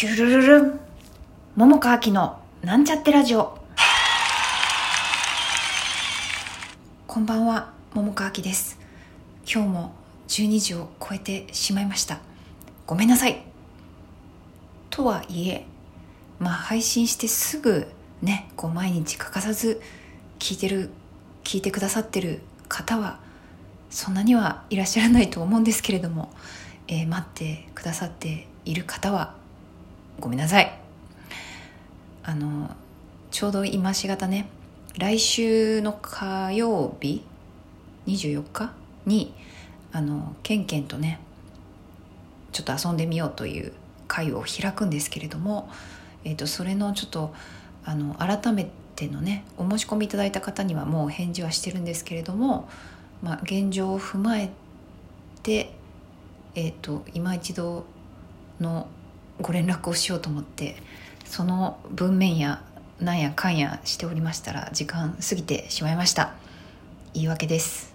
キュルルルン。桃川きのなんちゃってラジオ。こんばんは桃川きです。今日も12時を超えてしまいました。ごめんなさい。とはいえまあ配信してすぐねこう毎日欠かさず聞いてる聞いてくださってる方はそんなにはいらっしゃらないと思うんですけれども、えー、待ってくださっている方はごめんなさい。あのちょうど今しがたね来週の火曜日24日にあのケンケンとねちょっと遊んでみようという会を開くんですけれども、えーと、それのちょっとあの改めてのねお申し込みいただいた方にはもう返事はしてるんですけれどもまあ、現状を踏まえて、えーと、今一度のご連絡をしようと思ってその文面やなんやかんやしておりましたら時間過ぎてしまいました。言い訳です。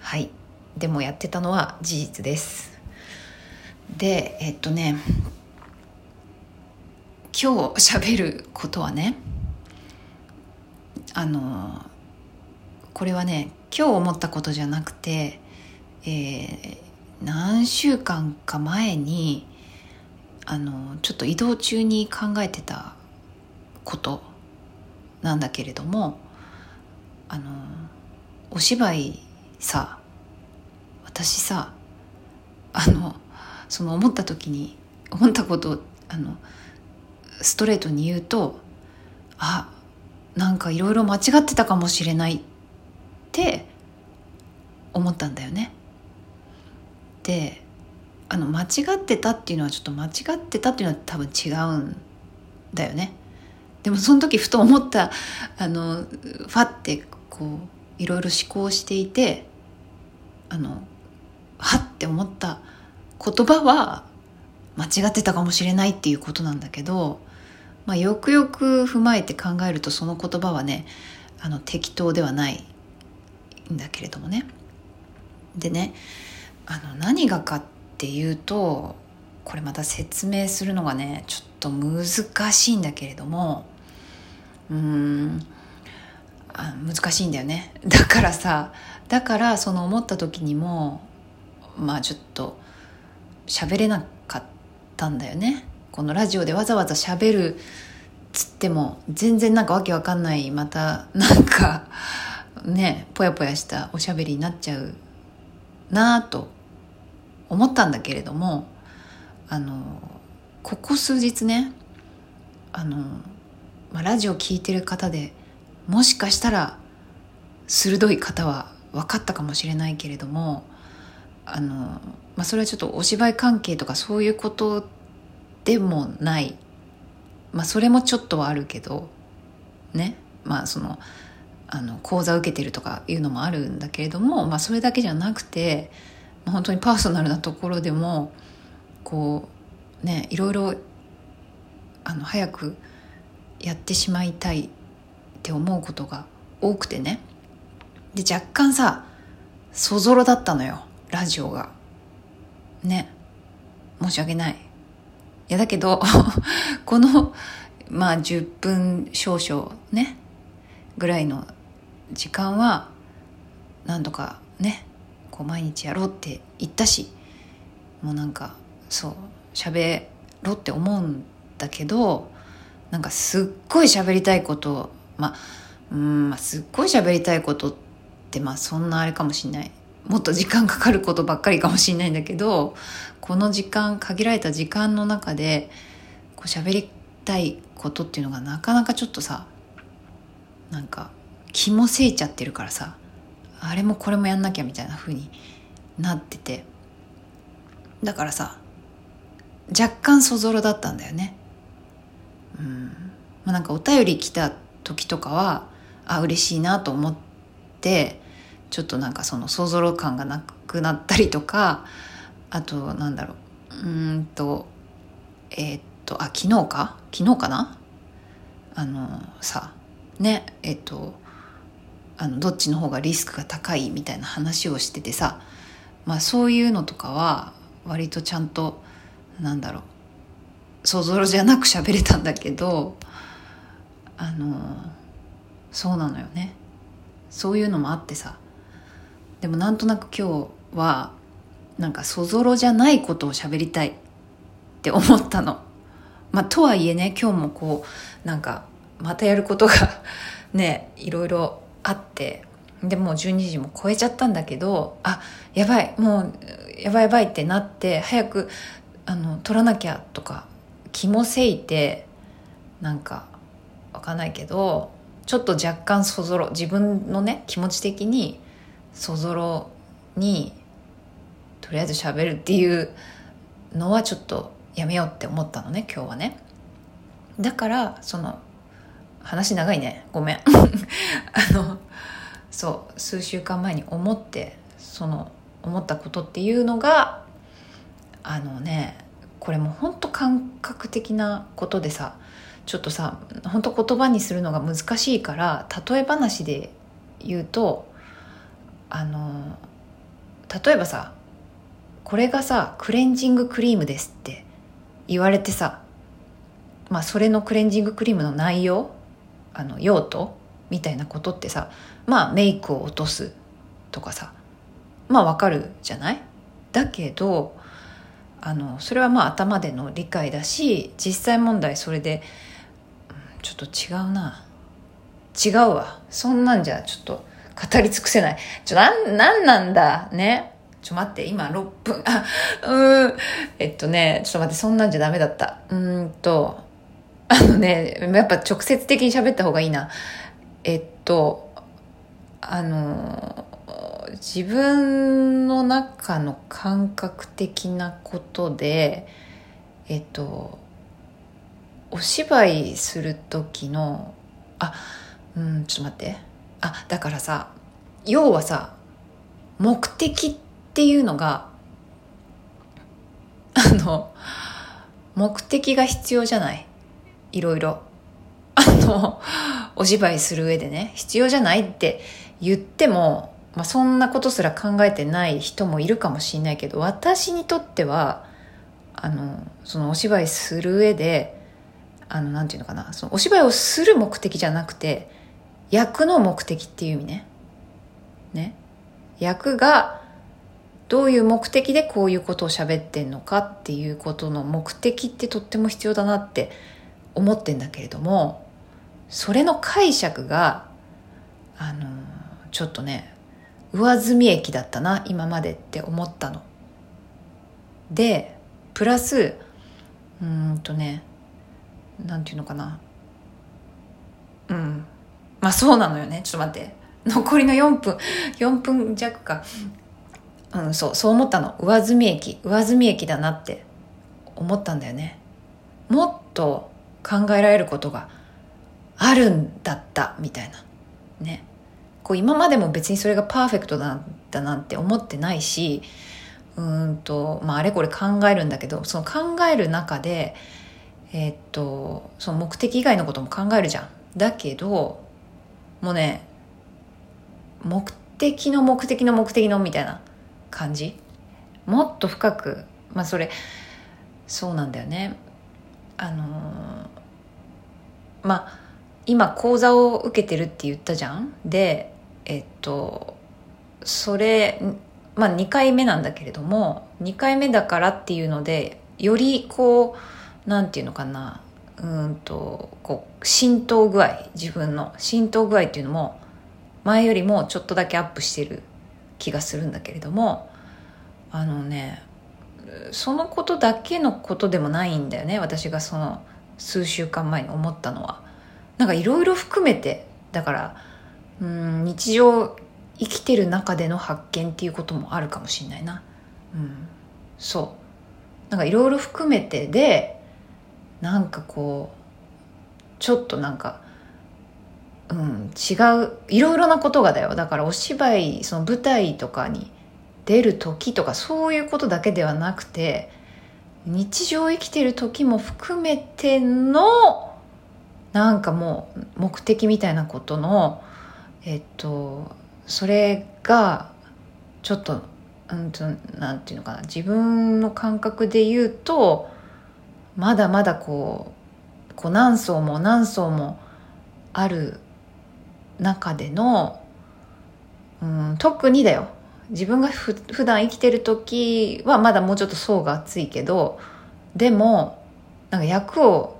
はい。でもやってたのは事実です。でえっとね今日しゃべることはねあのこれはね今日思ったことじゃなくて、えー、何週間か前にあのちょっと移動中に考えてたことなんだけれどもあのお芝居さ私さあのその思った時に思ったことをあのストレートに言うとあなんかいろいろ間違ってたかもしれないって思ったんだよね。であの間違ってたっていうのはちょっと間違ってたっていうのは多分違うんだよね。でもその時ふと思ったあのファってこういろいろ思考していてあのはって思った言葉は間違ってたかもしれないっていうことなんだけど、まあ、よくよく踏まえて考えるとその言葉はねあの適当ではないんだけれどもねでねあの何がかってていうとこれまた説明するのがねちょっと難しいんだけれどもうーんあ難しいんだよね。だからさだからその思った時にもまあちょっと喋れなかったんだよね。このラジオでわざわざ喋るつっても全然なんかわけわかんないまたなんかねぽやぽやしたおしゃべりになっちゃうなあと思ったんだけれどもあのここ数日ねあの、まあ、ラジオ聴いてる方でもしかしたら鋭い方は分かったかもしれないけれどもあの、まあ、それはちょっとお芝居関係とかそういうことでもない、まあ、それもちょっとはあるけどねまあそのあの講座受けてるとかいうのもあるんだけれども、まあ、それだけじゃなくて本当にパーソナルなところでもこうねいろいろあの早くやってしまいたいって思うことが多くてね。で若干さそぞろだったのよラジオが。ね。申し訳ない。いやだけど このまあ10分少々ねぐらいの時間は何度かねこう毎日やろうって言ったしもうなんかそう喋ろうって思うんだけどなんかすっごい喋りたいことまあうんすっごい喋りたいことってまあそんなあれかもしんない。もっと時間かかることばっかりかもしんないんだけどこの時間限られた時間の中でこう喋りたいことっていうのがなかなかちょっとさなんか気もせいちゃってるからさあれもこれもやんなきゃみたいな風になってて。だからさ若干そぞろだったんだよね。うん。まあなんかお便り来た時とかはあ嬉しいなと思ってちょっとなんかそのそぞろ感がなくなったりとかあとなんだろう。うんとえー、っとあ昨日か？昨日かな？あのさねえっとあのどっちの方がリスクが高いみたいな話をしててさ、まあ、そういうのとかは割とちゃんとなんだろうそぞろじゃなく喋れたんだけどあのそうなのよねそういうのもあってさでもなんとなく今日はなんかそぞろじゃないことを喋りたいって思ったの。まあ、とはいえね今日もこうなんかまたやることが ねいろいろあってでもう12時も超えちゃったんだけどあやばいもうやばいやばいってなって早くあの取らなきゃとか気もせいてなんかわかんないけどちょっと若干そぞろ自分のね気持ち的にそぞろにとりあえず喋るっていうのはちょっとやめようって思ったのね今日はね。だからその話長いね。ごめん。あのそう数週間前に思ってその思ったことっていうのがあのねこれも本当感覚的なことでさちょっとさ本当言葉にするのが難しいから例え話で言うとあの例えばさこれがさクレンジングクリームですって言われてさまあそれのクレンジングクリームの内容あの用途みたいなことってさまあメイクを落とすとかさまあわかるじゃない？だけどあのそれはまあ頭での理解だし実際問題それで、ちょっと違うな。違うわ。そんなんじゃちょっと語り尽くせない。ちょなんなんなんだ？ね？ちょ待って今6分。あうん。えっとねちょっと待ってそんなんじゃダメだった。うんとあのねやっぱ直接的に喋った方がいいな。えっとあの自分の中の感覚的なことでえっとお芝居する時のあうんちょっと待って。あだからさ要はさ目的っていうのがあの目的が必要じゃない？いろいろ あのお芝居する上でね必要じゃないって言ってもまあ、そんなことすら考えてない人もいるかもしれないけど私にとってはあのそのお芝居する上であのなんていうのかなそのお芝居をする目的じゃなくて役の目的っていう意味ね。ね。役がどういう目的でこういうことを喋ってんのかっていうことの目的ってとっても必要だなって思ってんだけれどもそれの解釈があのちょっとね上積み益だったな今までって思ったの。でプラスうんとねなんていうのかな。うん。まあそうなのよね。ちょっと待って。残りの4分4分弱か。うんそうそう思ったの。上積み益上積み益だなって思ったんだよね。もっと考えられることがあるんだったみたいな。ね。こう今までも別にそれがパーフェクトだだなんて思ってないしうんと、まあ、あれこれ考えるんだけどその考える中でえー、っとその目的以外のことも考えるじゃん。だけどもうね目的の目的の目的のみたいな感じ。もっと深くまあそれそうなんだよね。あのー、まあ今講座を受けてるって言ったじゃん？でえっとそれまあ2回目なんだけれども2回目だからっていうのでよりこうなんていうのかな？うんとこう浸透具合自分の浸透具合っていうのも前よりもちょっとだけアップしてる気がするんだけれどもあのねそのことだけのことでもないんだよね私がその数週間前に思ったのは。なんかいろいろ含めてだからうん日常生きてる中での発見っていうこともあるかもしれないな。うんそう。なんかいろいろ含めてでなんかこうちょっとなんかうん違ういろいろなことがだよ。だからお芝居その舞台とかに出る時とかそういうことだけではなくて日常生きてる時も含めてのなんかもう目的みたいなことのえっとそれがちょっとうんなんていうのかな自分の感覚で言うとまだまだこうこう何層も何層もある中での、うん、特にだよ。自分がふ普段生きてる時はまだもうちょっと層が厚いけどでもなんか役を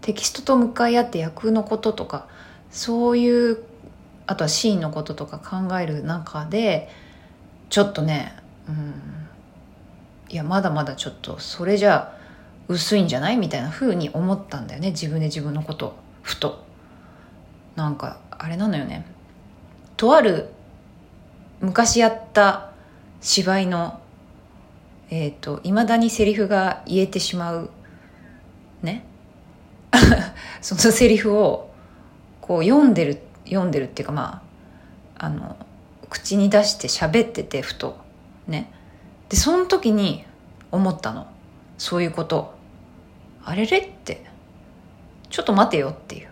テキストと向かい合って役のこととかそういうあとはシーンのこととか考える中でちょっとね、うん、いやまだまだちょっとそれじゃ薄いんじゃないみたいな風に思ったんだよね自分で自分のことふと。なんかあれなのよね。とある昔やった芝居のえっ、ー、といまだにセリフが言えてしまうね？そのセリフをこう読んでる読んでるっていうかまああの口に出して喋っててふとね？でその時に思ったの。そういうこと。あれれって。ちょっと待てよっていう。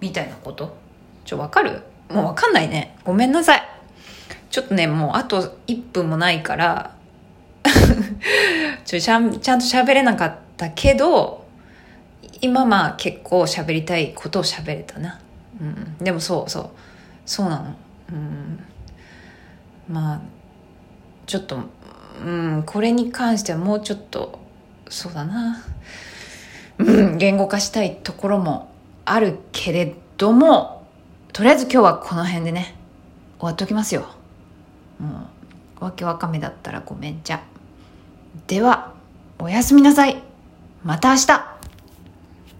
みたいなこと。ちょわかる？もうわかんないね。ごめんなさい。ちょっとねもうあと1分もないから。ちょちゃんちゃんと喋れなかったけど今まあ結構喋りたいことを喋れたな、うん、でもそうそう。そうなの、うん、まあちょっと、うん、これに関してはもうちょっとそうだな、うん、言語化したいところもあるけれどもとりあえず今日はこの辺でね終わっておきますよ。もうわけわかめだったらごめんじゃ。ではおやすみなさい。また明日。